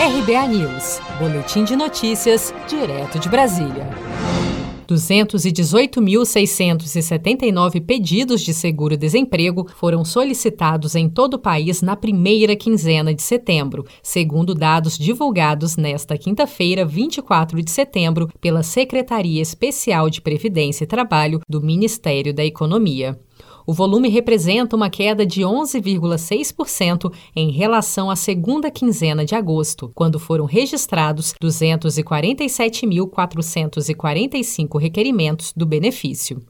RBA News, Boletim de Notícias, direto de Brasília. 218.679 pedidos de seguro-desemprego foram solicitados em todo o país na primeira quinzena de setembro, segundo dados divulgados nesta quinta-feira, 24 de setembro, pela Secretaria Especial de Previdência e Trabalho do Ministério da Economia. O volume representa uma queda de 11,6% em relação à segunda quinzena de agosto, quando foram registrados 247.445 requerimentos do benefício.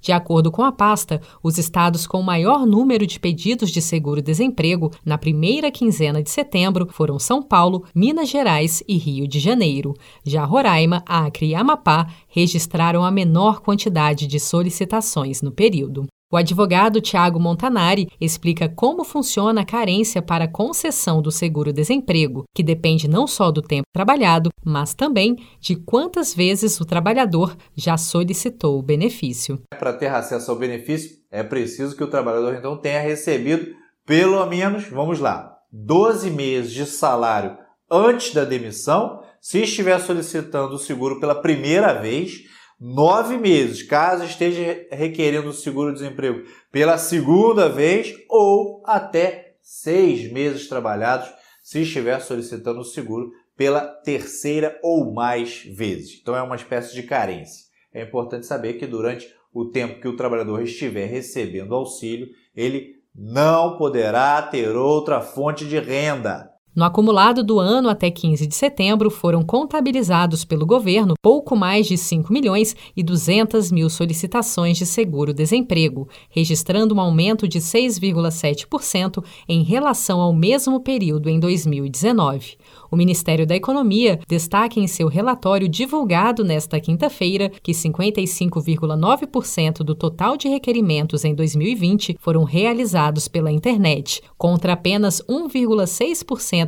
De acordo com a pasta, os estados com maior número de pedidos de seguro-desemprego na primeira quinzena de setembro foram São Paulo, Minas Gerais e Rio de Janeiro. Já Roraima, Acre e Amapá registraram a menor quantidade de solicitações no período. O advogado Tiago Montanari explica como funciona a carência para concessão do seguro-desemprego, que depende não só do tempo trabalhado, mas também de quantas vezes o trabalhador já solicitou o benefício. Para ter acesso ao benefício, é preciso que o trabalhador então tenha recebido pelo menos, vamos lá, 12 meses de salário antes da demissão, se estiver solicitando o seguro pela primeira vez nove meses, caso esteja requerendo o seguro-desemprego pela segunda vez, ou até seis meses trabalhados, se estiver solicitando o seguro pela terceira ou mais vezes. Então é uma espécie de carência. É importante saber que durante o tempo que o trabalhador estiver recebendo auxílio, ele não poderá ter outra fonte de renda. No acumulado do ano até 15 de setembro, foram contabilizados pelo governo pouco mais de 5 milhões e 200 mil solicitações de seguro-desemprego, registrando um aumento de 6,7% em relação ao mesmo período em 2019. O Ministério da Economia destaca em seu relatório divulgado nesta quinta-feira que 55,9% do total de requerimentos em 2020 foram realizados pela internet, contra apenas 1,6%